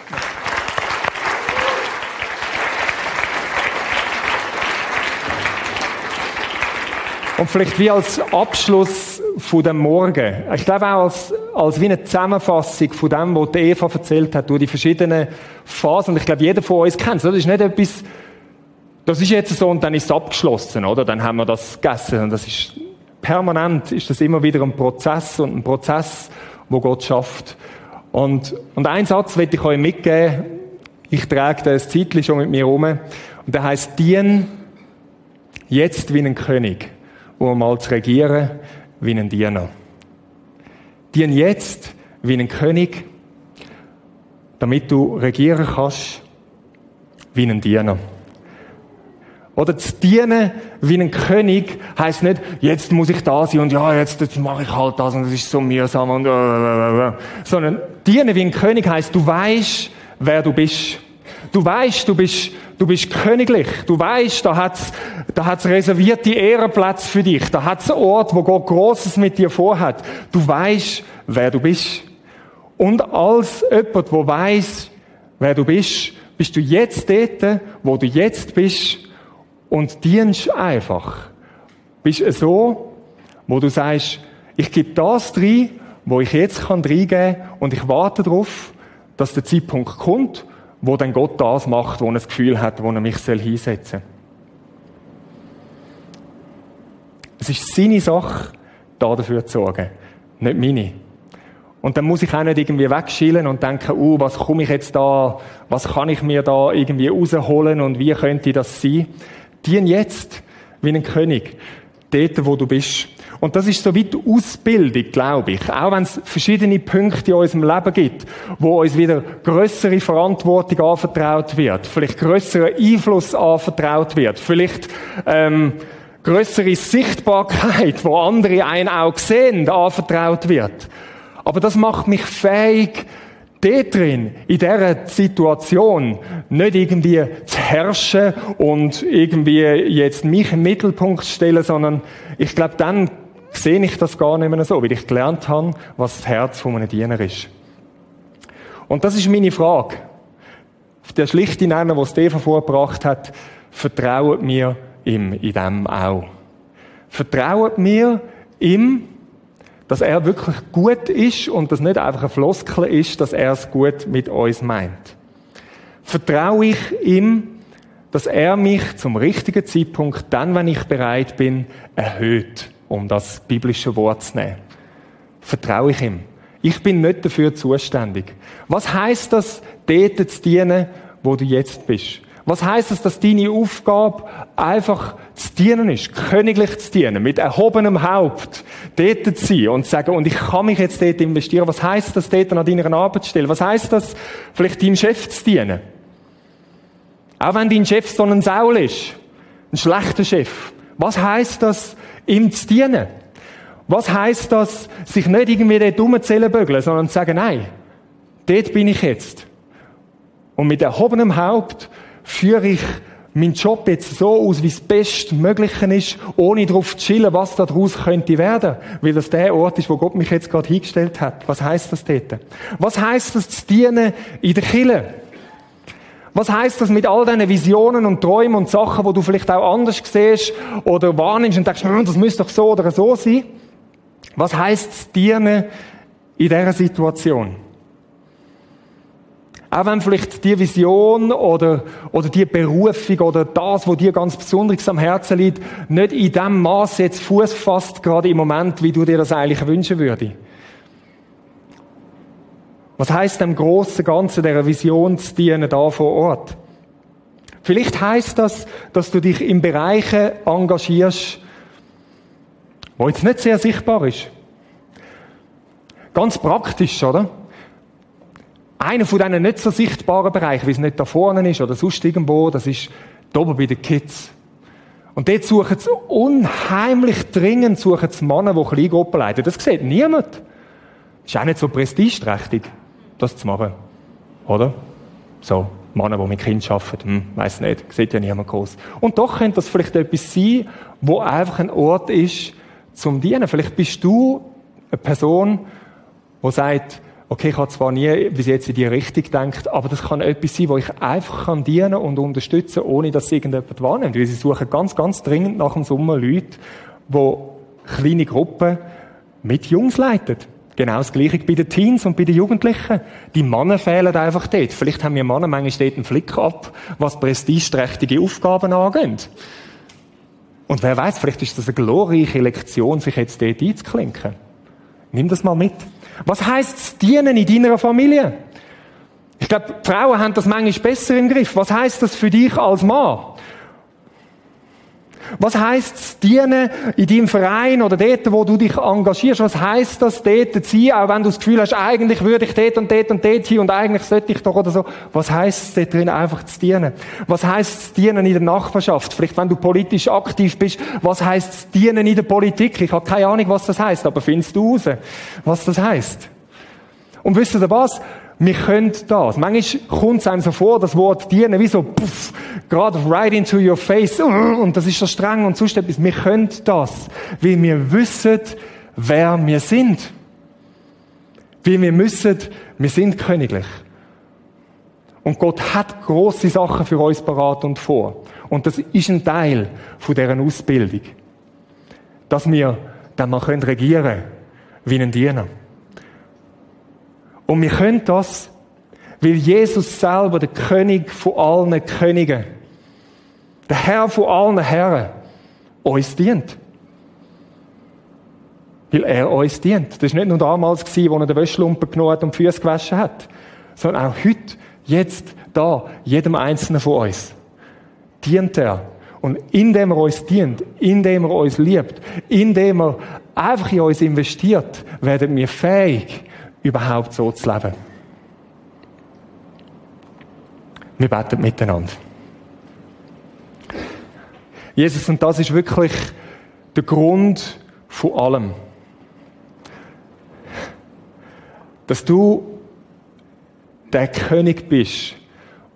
Und vielleicht wie als Abschluss von dem Morgen. Ich glaube auch als, als wie eine Zusammenfassung von dem, was Eva erzählt hat, durch die verschiedenen Phasen. Und ich glaube, jeder von uns kennt es. Das ist nicht etwas, das ist jetzt so und dann ist es abgeschlossen, oder? Dann haben wir das gegessen. Und das ist permanent, ist das immer wieder ein Prozess und ein Prozess, wo Gott schafft. Und, und einen Satz will ich euch mitgeben. Ich trage das Zeitchen schon mit mir rum. Und der heißt, dien jetzt wie ein König um mal zu regieren wie ein Diener. Dien jetzt wie ein König, damit du regieren kannst wie ein Diener. Oder zu dienen wie ein König heißt nicht, jetzt muss ich da sein und ja, jetzt, jetzt mache ich halt das und das ist so mühsam und äh, äh, äh, sondern dienen wie ein König heißt, du weißt, wer du bist. Du weißt, du bist Du bist königlich. Du weißt, da hat's, da hat's reservierte Ehrenplätze für dich. Da hat's einen Ort, wo Gott Großes mit dir vorhat. Du weißt, wer du bist. Und als jemand, wo weiß, wer du bist, bist du jetzt dort, wo du jetzt bist und dienst einfach. Bist so, wo du sagst, ich gebe das rein, wo ich jetzt kann reingeben und ich warte darauf, dass der Zeitpunkt kommt wo dann Gott das macht, wo er das Gefühl hat, wo er mich hinsetzen soll. Es ist seine Sache, da dafür zu sorgen, nicht meine. Und dann muss ich auch nicht irgendwie wegschielen und denken, uh, was komme ich jetzt da, was kann ich mir da irgendwie rausholen und wie könnte das sein? Dien jetzt wie ein König, dort, wo du bist. Und das ist so wie die Ausbildung, glaube ich. Auch wenn es verschiedene Punkte in unserem Leben gibt, wo uns wieder größere Verantwortung anvertraut wird, vielleicht größerer Einfluss anvertraut wird, vielleicht ähm, größere Sichtbarkeit, wo andere einen auch sehen, anvertraut wird. Aber das macht mich fähig, dort drin, in dieser Situation, nicht irgendwie zu herrschen und irgendwie jetzt mich im Mittelpunkt zu stellen, sondern ich glaube, dann sehe ich das gar nicht mehr so, weil ich gelernt habe, was das Herz von einem Diener ist. Und das ist meine Frage. Der schlichte Nenner, was Stefan vorgebracht hat, vertraut mir ihm in dem auch. Vertraut mir ihm, dass er wirklich gut ist und dass nicht einfach ein Floskel ist, dass er es gut mit uns meint. Vertraue ich ihm, dass er mich zum richtigen Zeitpunkt, dann, wenn ich bereit bin, erhöht um das biblische Wort zu nehmen. Vertraue ich ihm. Ich bin nicht dafür zuständig. Was heißt das, dort zu dienen, wo du jetzt bist? Was heißt das, dass deine Aufgabe einfach zu dienen ist, königlich zu dienen, mit erhobenem Haupt, dort zu sein und zu sagen, und ich kann mich jetzt dort investieren. Was heißt das, dort an deiner Arbeitsstelle? Was heißt das, vielleicht deinem Chef zu dienen? Auch wenn dein Chef so ein Saul ist, ein schlechter Chef. Was heißt das, ihm zu dienen. Was heißt das, sich nicht irgendwie dort rumzählen sondern zu sagen, nein, dort bin ich jetzt. Und mit erhobenem Haupt führe ich meinen Job jetzt so aus, wie es bestmögliche ist, ohne darauf zu chillen, was daraus könnte werden. Weil das der Ort ist, wo Gott mich jetzt gerade hingestellt hat. Was heißt das dort? Was heißt das zu dienen in der Kille? Was heißt das mit all deinen Visionen und Träumen und Sachen, wo du vielleicht auch anders siehst oder wahrnimmst und denkst, hm, das müsste doch so oder so sein? Was heißt es dienen in dieser Situation? Auch wenn vielleicht die Vision oder, oder die Berufung oder das, wo dir ganz besonders am Herzen liegt, nicht in dem Maß jetzt Fuß fasst, gerade im Moment, wie du dir das eigentlich wünschen würdest. Was heißt dem großen Ganzen der Vision zu dienen da vor Ort? Vielleicht heißt das, dass du dich in Bereichen engagierst, wo jetzt nicht sehr sichtbar ist. Ganz praktisch, oder? Einer von diesen nicht so sichtbaren Bereichen, wie es nicht da vorne ist oder sonst irgendwo, das ist da oben bei den Kids. Und dort suchen sie unheimlich dringend suchen sie Männer, die Kleingruppen leiten. Das sieht niemand. Ist auch nicht so prestigeträchtig, das zu machen. Oder? So, Männer, die mit Kindern arbeiten, hm, weiss nicht, sieht ja niemand groß. Und doch könnte das vielleicht etwas sein, wo einfach ein Ort ist, zum Dienen. Vielleicht bist du eine Person, die sagt, okay, ich habe zwar nie bis jetzt in die Richtung gedacht, aber das kann etwas sein, wo ich einfach kann dienen und unterstützen, ohne dass irgendjemand wahrnimmt. Weil sie suchen ganz, ganz dringend nach dem Sommer Leute, die kleine Gruppen mit Jungs leiten. Genau das Gleiche bei den Teens und bei den Jugendlichen. Die Männer fehlen einfach dort. Vielleicht haben wir Männer manchmal dort einen Flick ab, was prestigeträchtige Aufgaben angeht. Und wer weiß, vielleicht ist das eine glorreiche Lektion, sich jetzt dort einzuklinken. Nimm das mal mit. Was heisst es dienen in deiner Familie? Ich glaube, Frauen haben das manchmal besser im Griff. Was heißt das für dich als Mann? Was heisst es dienen in deinem Verein oder dort, wo du dich engagierst? Was heisst das dort zu sein, auch wenn du das Gefühl hast, eigentlich würde ich dort und dort und dort hin und eigentlich sollte ich doch oder so. Was heisst es dort drin einfach zu dienen? Was heisst es dienen in der Nachbarschaft? Vielleicht wenn du politisch aktiv bist, was heisst es dienen in der Politik? Ich habe keine Ahnung, was das heisst, aber findest du raus, was das heisst? Und wisst ihr was? Wir können das. Manchmal kommt es einem so vor, das Wort dienen, wie so, puff, gerade right into your face, und das ist so streng und sonst etwas. Wir können das, weil wir wissen, wer wir sind. Weil wir müssen, wir sind königlich. Und Gott hat große Sachen für uns parat und vor. Und das ist ein Teil von deren Ausbildung. Dass wir dann mal regieren können wie ein Diener. Und wir können das, weil Jesus selber der König von allen Königen, der Herr von allen Herren, uns dient. Weil er uns dient. Das war nicht nur damals, als er den Wäschlumpen genommen hat und die Füße gewaschen hat, sondern auch heute, jetzt, da, jedem Einzelnen von uns. Dient er. Und indem er uns dient, indem er uns liebt, indem er einfach in uns investiert, werden wir fähig, überhaupt so zu leben. Wir beten miteinander. Jesus, und das ist wirklich der Grund von allem. Dass du der König bist,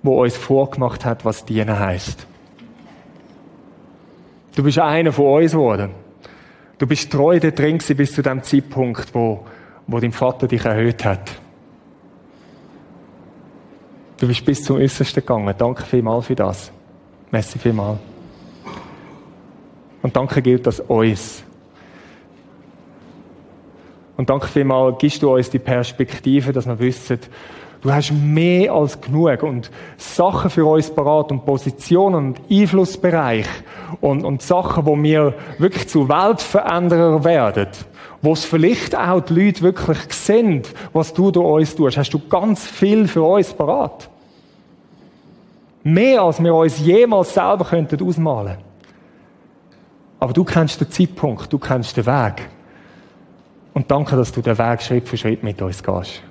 wo uns vorgemacht hat, was dienen heißt. Du bist einer von uns geworden. Du bist treu da drin bis zu dem Zeitpunkt, wo wo dein Vater dich erhöht hat. Du bist bis zum Äußersten gegangen. Danke vielmals für das. Merci vielmals. Und danke gilt das uns. Und danke vielmals gibst du uns die Perspektive, dass wir wissen, du hast mehr als genug und Sachen für uns parat und Positionen und Einflussbereich und, und Sachen, wo wir wirklich zu Weltveränderer werden wo es vielleicht auch die Leute wirklich sehen, was du durch uns tust, hast du ganz viel für uns parat. Mehr als wir uns jemals selber könnten ausmalen. Aber du kennst den Zeitpunkt, du kennst den Weg. Und danke, dass du den Weg Schritt für Schritt mit uns gehst.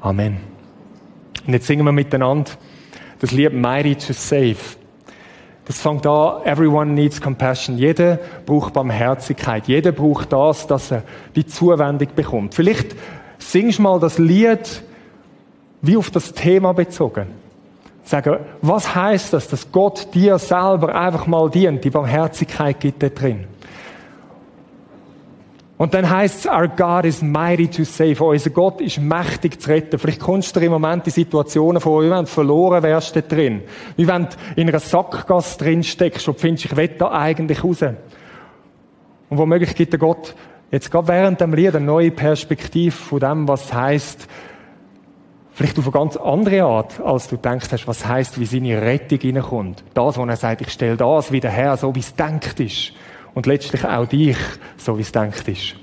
Amen. Und jetzt singen wir miteinander das Lied Mighty to Save. Das fängt an, everyone needs compassion. Jeder braucht Barmherzigkeit. Jeder braucht das, dass er die Zuwendung bekommt. Vielleicht singst du mal das Lied wie auf das Thema bezogen. Sagen, was heißt das, dass Gott dir selber einfach mal dient? Die Barmherzigkeit gibt da drin. Und dann heißt es, our God is mighty to save. Unser Gott ist mächtig zu retten. Vielleicht kommst du dir im Moment die Situationen vor, wie wenn du verloren wärst da drin. Wie wenn du in einer Sackgasse drin steckst und findest, ich will da eigentlich raus. Und womöglich gibt der Gott jetzt gerade während dem Lied eine neue Perspektive von dem, was heißt, vielleicht auf eine ganz andere Art, als du denkst hast, was heißt, wie seine Rettung hineinkommt. Das, wo er sagt, ich stelle das wieder her, so wie es denkt ist und letztlich auch dich, so wie es denkt ist.